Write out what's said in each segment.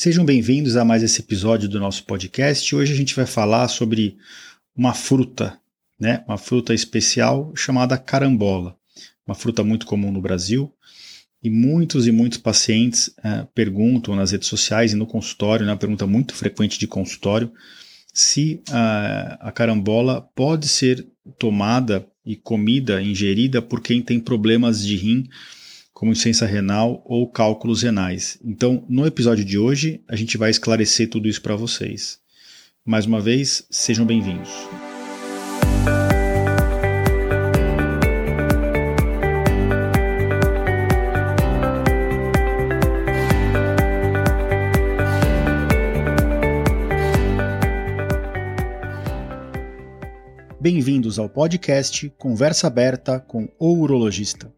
Sejam bem-vindos a mais esse episódio do nosso podcast. Hoje a gente vai falar sobre uma fruta, né? Uma fruta especial chamada carambola. Uma fruta muito comum no Brasil. E muitos e muitos pacientes uh, perguntam nas redes sociais e no consultório, né, uma pergunta muito frequente de consultório, se uh, a carambola pode ser tomada e comida, ingerida por quem tem problemas de rim como insuficiência renal ou cálculos renais. Então, no episódio de hoje, a gente vai esclarecer tudo isso para vocês. Mais uma vez, sejam bem-vindos. Bem-vindos ao podcast Conversa Aberta com o Urologista.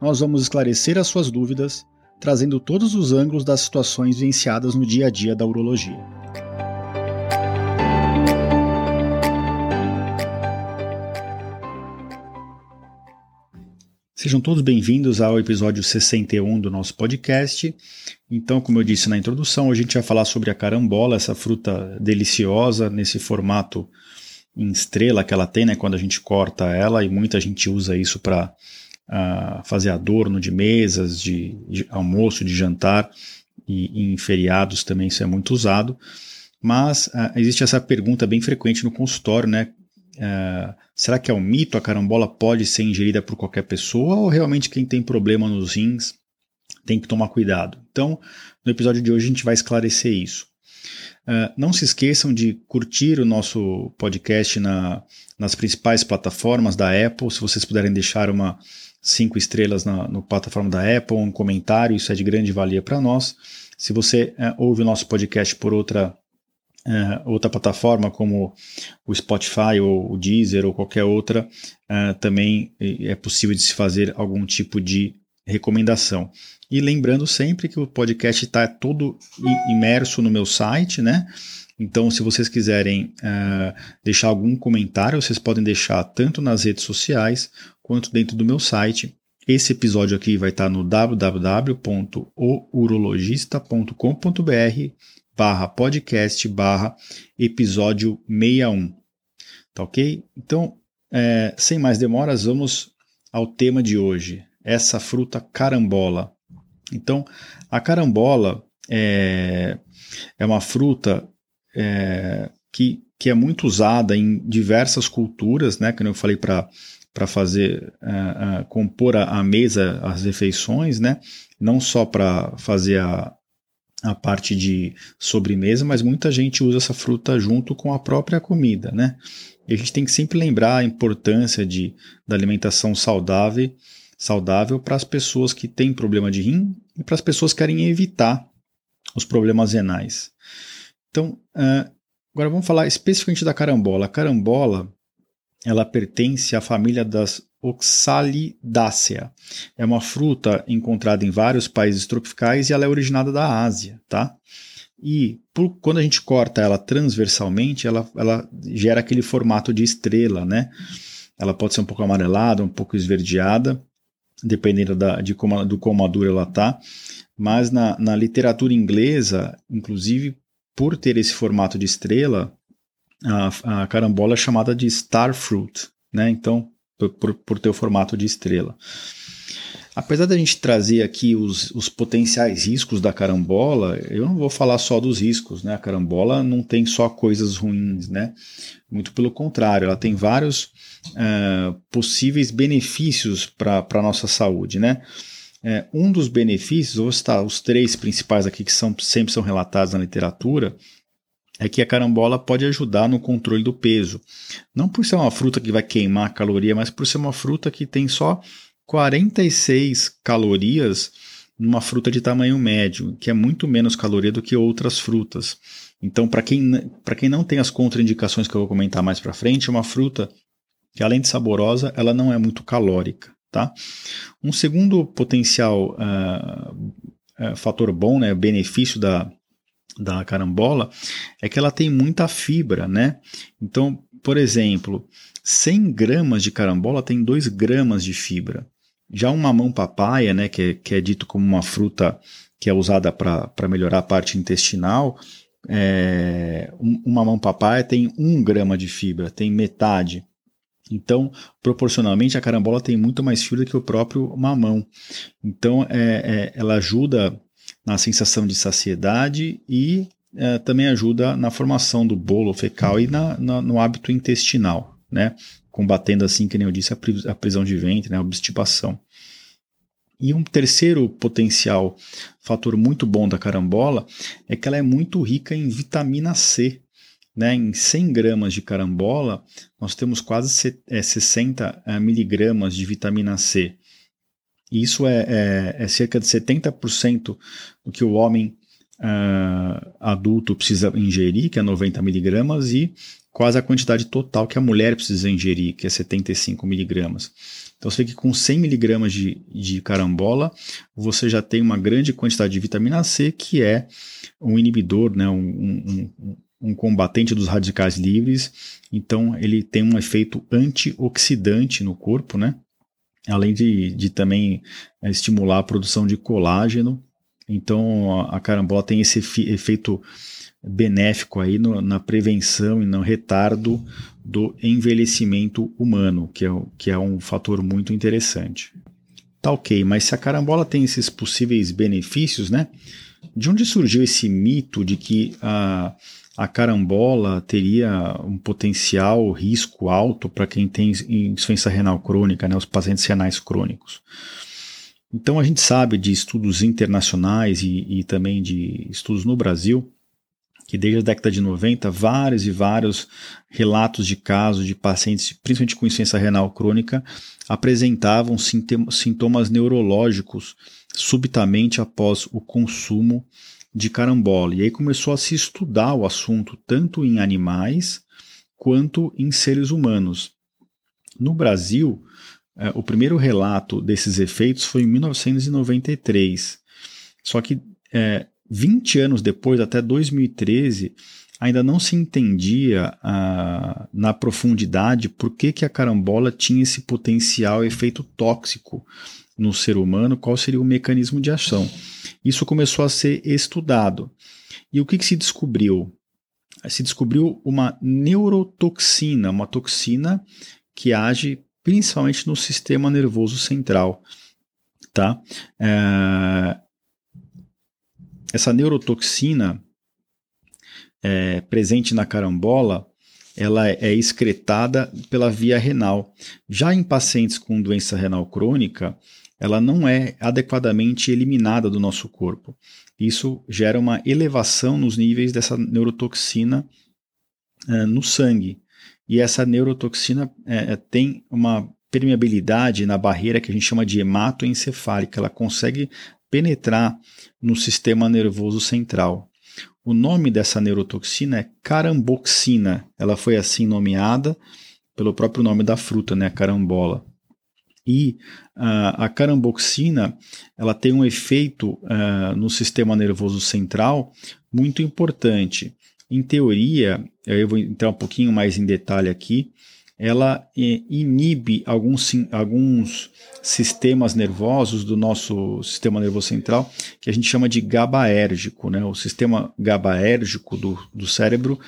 nós vamos esclarecer as suas dúvidas, trazendo todos os ângulos das situações vivenciadas no dia a dia da urologia. Sejam todos bem-vindos ao episódio 61 do nosso podcast. Então, como eu disse na introdução, hoje a gente vai falar sobre a carambola, essa fruta deliciosa nesse formato em estrela que ela tem, né, quando a gente corta ela, e muita gente usa isso para uh, fazer adorno de mesas, de, de, almoço, de jantar, e, em feriados também isso é muito usado. Mas uh, existe essa pergunta bem frequente no consultório, né? Uh, será que é um mito? A carambola pode ser ingerida por qualquer pessoa ou realmente quem tem problema nos rins tem que tomar cuidado? Então, no episódio de hoje a gente vai esclarecer isso. Uh, não se esqueçam de curtir o nosso podcast na, nas principais plataformas da Apple. Se vocês puderem deixar uma cinco estrelas na no plataforma da Apple, um comentário, isso é de grande valia para nós. Se você é, ouve o nosso podcast por outra, é, outra plataforma, como o Spotify ou o Deezer ou qualquer outra, é, também é possível de se fazer algum tipo de recomendação. E lembrando sempre que o podcast está todo imerso no meu site, né? Então, se vocês quiserem uh, deixar algum comentário, vocês podem deixar tanto nas redes sociais quanto dentro do meu site. Esse episódio aqui vai estar no www.ourologista.com.br barra podcast barra episódio 61. Tá ok? Então, é, sem mais demoras, vamos ao tema de hoje. Essa fruta carambola. Então, a carambola é, é uma fruta é, que, que é muito usada em diversas culturas, né? Como eu falei para para fazer uh, uh, compor a, a, mesa, as refeições, né? Não só para fazer a, a parte de sobremesa, mas muita gente usa essa fruta junto com a própria comida, né? E a gente tem que sempre lembrar a importância de, da alimentação saudável, saudável para as pessoas que têm problema de rim e para as pessoas que querem evitar os problemas renais. Então, uh, agora vamos falar especificamente da carambola. A carambola ela pertence à família das Oxalidaceae. É uma fruta encontrada em vários países tropicais e ela é originada da Ásia, tá? E por, quando a gente corta ela transversalmente, ela, ela gera aquele formato de estrela, né? Ela pode ser um pouco amarelada, um pouco esverdeada, dependendo da, de como, do quão madura ela tá. Mas na, na literatura inglesa, inclusive por ter esse formato de estrela, a, a carambola é chamada de star fruit, né? Então, por, por ter o formato de estrela. Apesar da gente trazer aqui os, os potenciais riscos da carambola, eu não vou falar só dos riscos, né? A carambola não tem só coisas ruins, né? Muito pelo contrário, ela tem vários uh, possíveis benefícios para a nossa saúde, né? É, um dos benefícios, vou citar os três principais aqui que são, sempre são relatados na literatura, é que a carambola pode ajudar no controle do peso. Não por ser uma fruta que vai queimar caloria, mas por ser uma fruta que tem só 46 calorias numa fruta de tamanho médio, que é muito menos caloria do que outras frutas. Então, para quem, quem não tem as contraindicações que eu vou comentar mais para frente, é uma fruta que, além de saborosa, ela não é muito calórica. Tá? Um segundo potencial uh, uh, fator bom, né, benefício da, da carambola, é que ela tem muita fibra. Né? Então, por exemplo, 100 gramas de carambola tem 2 gramas de fibra. Já um mamão papaya, né, que, é, que é dito como uma fruta que é usada para melhorar a parte intestinal, é, um, um mamão papaya tem 1 grama de fibra, tem metade. Então, proporcionalmente, a carambola tem muito mais fibra que o próprio mamão. Então, é, é, ela ajuda na sensação de saciedade e é, também ajuda na formação do bolo fecal e na, na, no hábito intestinal né? Combatendo assim, que nem eu disse, a prisão de ventre, né? a obstipação. E um terceiro potencial fator muito bom da carambola é que ela é muito rica em vitamina C. Né? Em 100 gramas de carambola, nós temos quase 60 é, miligramas de vitamina C. Isso é, é, é cerca de 70% do que o homem uh, adulto precisa ingerir, que é 90 miligramas, e quase a quantidade total que a mulher precisa ingerir, que é 75 miligramas. Então você vê que com 100 miligramas de, de carambola, você já tem uma grande quantidade de vitamina C, que é um inibidor, né, um, um, um combatente dos radicais livres. Então ele tem um efeito antioxidante no corpo, né? além de, de também é, estimular a produção de colágeno. Então a carambola tem esse efeito benéfico aí no, na prevenção e no retardo do envelhecimento humano, que é, que é um fator muito interessante. Tá ok, mas se a carambola tem esses possíveis benefícios, né? De onde surgiu esse mito de que a, a carambola teria um potencial risco alto para quem tem insuficiência renal crônica, né, os pacientes renais crônicos? Então a gente sabe de estudos internacionais e, e também de estudos no Brasil que desde a década de 90, vários e vários relatos de casos de pacientes, principalmente com insuficiência renal crônica, apresentavam sintomas neurológicos subitamente após o consumo de carambola. E aí começou a se estudar o assunto tanto em animais quanto em seres humanos. No Brasil, eh, o primeiro relato desses efeitos foi em 1993. Só que eh, 20 anos depois, até 2013, ainda não se entendia ah, na profundidade por que, que a carambola tinha esse potencial efeito tóxico no ser humano, qual seria o mecanismo de ação. Isso começou a ser estudado. E o que, que se descobriu? Se descobriu uma neurotoxina, uma toxina que age principalmente no sistema nervoso central. Tá? É, essa neurotoxina é, presente na carambola, ela é excretada pela via renal. Já em pacientes com doença renal crônica, ela não é adequadamente eliminada do nosso corpo. Isso gera uma elevação nos níveis dessa neurotoxina é, no sangue. E essa neurotoxina é, é tem uma permeabilidade na barreira que a gente chama de hematoencefálica. Ela consegue penetrar no sistema nervoso central. O nome dessa neurotoxina é caramboxina. Ela foi assim nomeada pelo próprio nome da fruta, né, a carambola. E uh, a caramboxina ela tem um efeito uh, no sistema nervoso central muito importante. Em teoria, eu vou entrar um pouquinho mais em detalhe aqui, ela eh, inibe alguns, alguns sistemas nervosos do nosso sistema nervoso central que a gente chama de GABAérgico. Né? O sistema GABAérgico do, do cérebro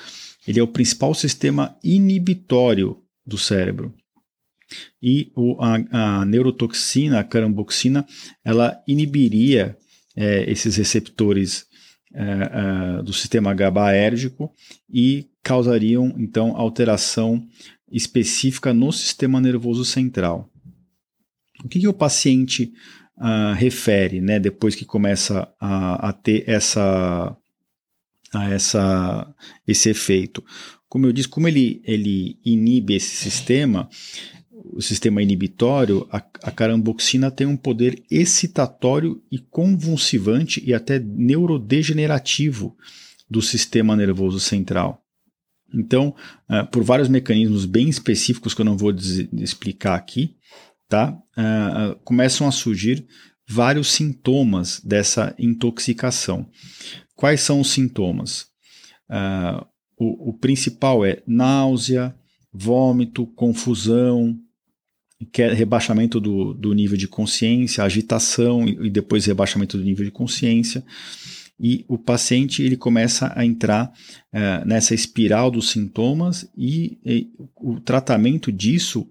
ele é o principal sistema inibitório do cérebro. E o, a, a neurotoxina, a caramboxina, ela inibiria é, esses receptores é, é, do sistema GABAérgico e causariam então alteração específica no sistema nervoso central. O que, que o paciente uh, refere, né, depois que começa a, a ter essa, a essa, esse efeito? Como eu disse, como ele, ele inibe esse sistema, o sistema inibitório, a, a caramboxina tem um poder excitatório e convulsivante e até neurodegenerativo do sistema nervoso central. Então, uh, por vários mecanismos bem específicos que eu não vou explicar aqui, tá? Uh, começam a surgir vários sintomas dessa intoxicação. Quais são os sintomas? Uh, o, o, principal é náusea, vômito, confusão, rebaixamento do, do nível de consciência, agitação e depois rebaixamento do nível de consciência e o paciente ele começa a entrar uh, nessa espiral dos sintomas e, e o tratamento disso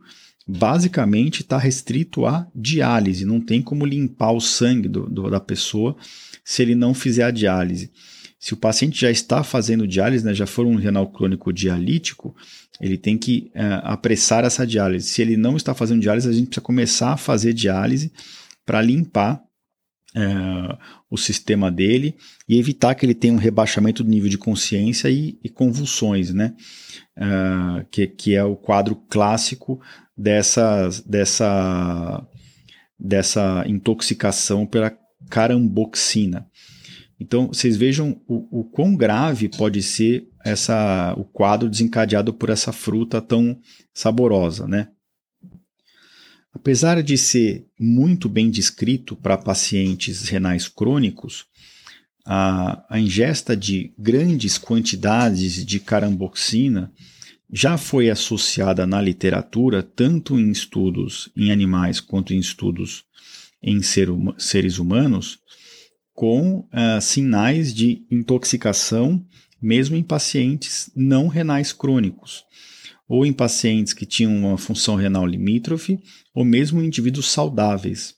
basicamente está restrito à diálise, não tem como limpar o sangue do, do, da pessoa se ele não fizer a diálise. Se o paciente já está fazendo diálise, né, já for um renal crônico dialítico, ele tem que uh, apressar essa diálise. Se ele não está fazendo diálise, a gente precisa começar a fazer diálise para limpar uh, o sistema dele e evitar que ele tenha um rebaixamento do nível de consciência e, e convulsões, né? Uh, que, que é o quadro clássico dessa, dessa, dessa intoxicação pela caramboxina. Então, vocês vejam o, o quão grave pode ser essa, o quadro desencadeado por essa fruta tão saborosa, né? Apesar de ser muito bem descrito para pacientes renais crônicos, a, a, ingesta de grandes quantidades de caramboxina já foi associada na literatura, tanto em estudos em animais quanto em estudos em ser, seres humanos, com uh, sinais de intoxicação, mesmo em pacientes não renais crônicos, ou em pacientes que tinham uma função renal limítrofe, ou mesmo em indivíduos saudáveis.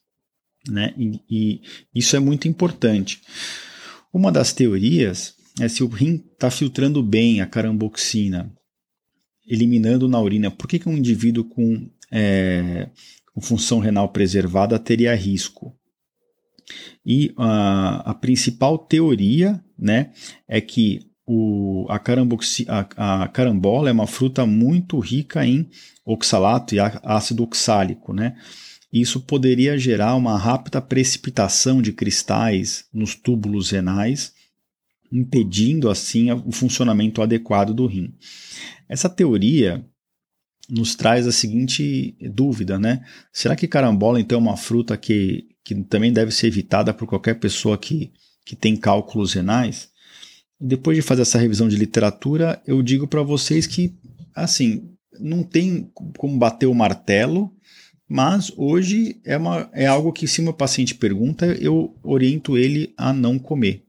Né? E, e isso é muito importante. Uma das teorias é se o rim está filtrando bem a caramboxina, eliminando na urina. Por que, que um indivíduo com, é, com função renal preservada teria risco? E a, a principal teoria né, é que o, a, a, a, carambola é uma fruta muito rica em oxalato e ácido oxálico, né? Isso poderia gerar uma rápida precipitação de cristais nos túbulos renais, impedindo assim o funcionamento adequado do rim. Essa teoria nos traz a seguinte dúvida, né? Será que carambola então é uma fruta que que também deve ser evitada por qualquer pessoa que, que tem cálculos renais. Depois de fazer essa revisão de literatura, eu digo para vocês que, assim, não tem como bater o martelo, mas hoje é, uma, é algo que, se meu paciente pergunta, eu oriento ele a não comer.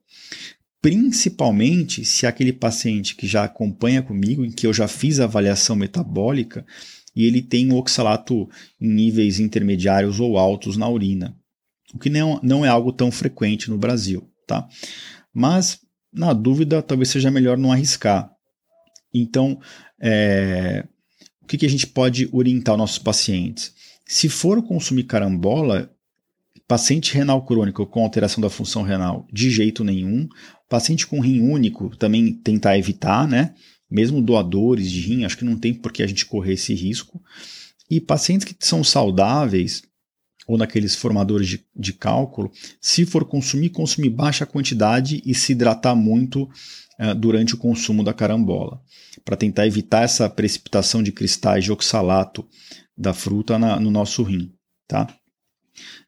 Principalmente se aquele paciente que já acompanha comigo, em que eu já fiz a avaliação metabólica, e ele tem oxalato em níveis intermediários ou altos na urina o que não, não é algo tão frequente no Brasil, tá? Mas, na dúvida, talvez seja melhor não arriscar. Então, é, o que, que a gente pode orientar os nossos pacientes? Se for consumir carambola, paciente renal crônico com alteração da função renal, de jeito nenhum. Paciente com rim único, também tentar evitar, né? Mesmo doadores de rim, acho que não tem por que a gente correr esse risco. E pacientes que são saudáveis, ou naqueles formadores de, de cálculo, se for consumir, consumir baixa quantidade e se hidratar muito uh, durante o consumo da carambola, para tentar evitar essa precipitação de cristais de oxalato da fruta na, no nosso rim. Tá?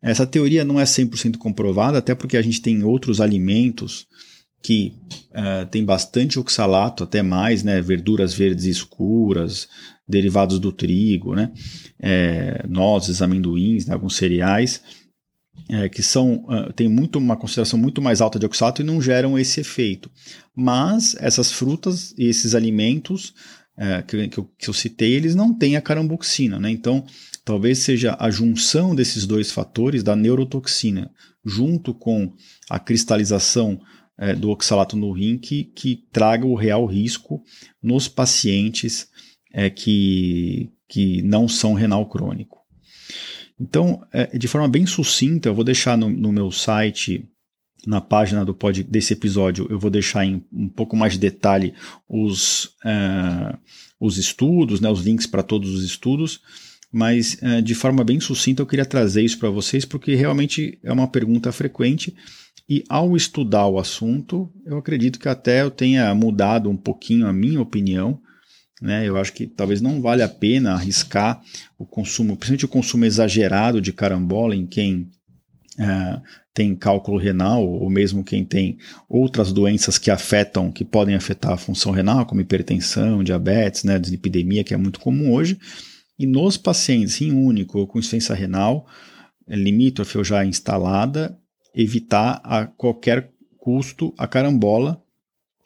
Essa teoria não é 100% comprovada, até porque a gente tem outros alimentos que uh, tem bastante oxalato, até mais, né? verduras verdes escuras, derivados do trigo, né? É, nozes, amendoins, né? alguns cereais, é, que são uh, tem muito uma concentração muito mais alta de oxalato e não geram esse efeito. Mas essas frutas e esses alimentos é, que, que, eu, que, eu, citei, eles não têm a caramboxina, né? Então, talvez seja a junção desses dois fatores da neurotoxina, junto com a cristalização é, do oxalato no rim, que, que traga o real risco nos pacientes é, que, que não são renal crônico. Então, é, de forma bem sucinta, eu vou deixar no, no meu site, na página do pod, desse episódio, eu vou deixar em um pouco mais de detalhe os, uh, os estudos, né, os links para todos os estudos, mas uh, de forma bem sucinta eu queria trazer isso para vocês porque realmente é uma pergunta frequente e ao estudar o assunto, eu acredito que até eu tenha mudado um pouquinho a minha opinião. Né? Eu acho que talvez não vale a pena arriscar o consumo, principalmente o consumo exagerado de carambola em quem é, tem cálculo renal, ou mesmo quem tem outras doenças que afetam, que podem afetar a função renal, como hipertensão, diabetes, né, dislipidemia, que é muito comum hoje. E nos pacientes em único com insuficiência renal, é limítrofe ou já instalada, evitar a qualquer custo a carambola.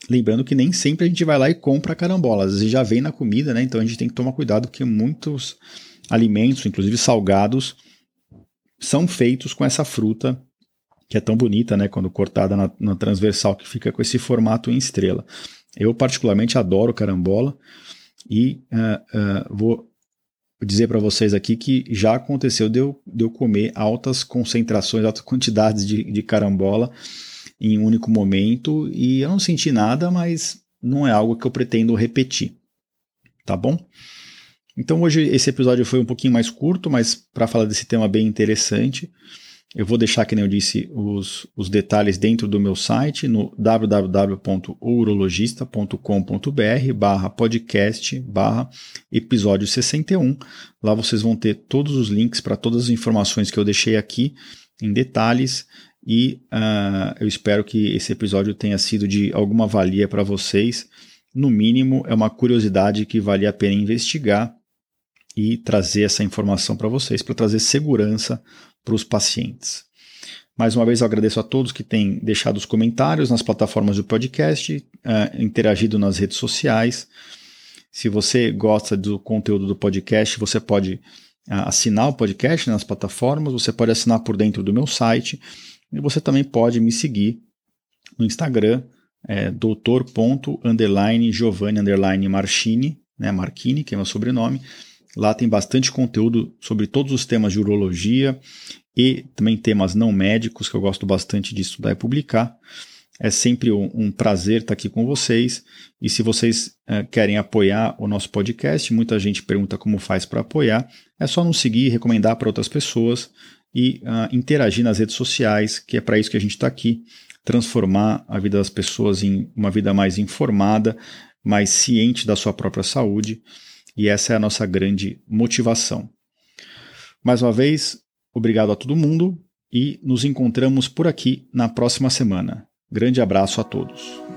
Lembrando que nem sempre a gente vai lá e compra a carambola, às vezes já vem na comida, né? Então a gente tem que tomar cuidado porque muitos alimentos, inclusive salgados, são feitos com essa fruta que é tão bonita, né? Quando cortada na, na transversal, que fica com esse formato em estrela. Eu particularmente adoro carambola e uh, uh, vou dizer para vocês aqui que já aconteceu de eu, de eu comer altas concentrações, altas quantidades de, de carambola em um único momento e eu não senti nada, mas não é algo que eu pretendo repetir. Tá bom? Então hoje esse episódio foi um pouquinho mais curto, mas para falar desse tema bem interessante. Eu vou deixar, que nem eu disse, os, os detalhes dentro do meu site no www.urologista.com.br barra podcast barra episódio 61. Lá vocês vão ter todos os links para todas as informações que eu deixei aqui em detalhes e uh, eu espero que esse episódio tenha sido de alguma valia para vocês. No mínimo, é uma curiosidade que vale a pena investigar e trazer essa informação para vocês, para trazer segurança para os pacientes. Mais uma vez, eu agradeço a todos que têm deixado os comentários nas plataformas do podcast, uh, interagido nas redes sociais. Se você gosta do conteúdo do podcast, você pode uh, assinar o podcast nas plataformas, você pode assinar por dentro do meu site e você também pode me seguir no Instagram, é, doutor.giovanni né, Marchini, que é meu sobrenome, Lá tem bastante conteúdo sobre todos os temas de urologia e também temas não médicos, que eu gosto bastante de estudar e publicar. É sempre um, um prazer estar aqui com vocês. E se vocês uh, querem apoiar o nosso podcast, muita gente pergunta como faz para apoiar. É só nos seguir, recomendar para outras pessoas e uh, interagir nas redes sociais, que é para isso que a gente está aqui transformar a vida das pessoas em uma vida mais informada, mais ciente da sua própria saúde e essa é a nossa grande motivação. Mais uma vez, obrigado a todo mundo e nos encontramos por aqui na próxima semana. Grande abraço a todos.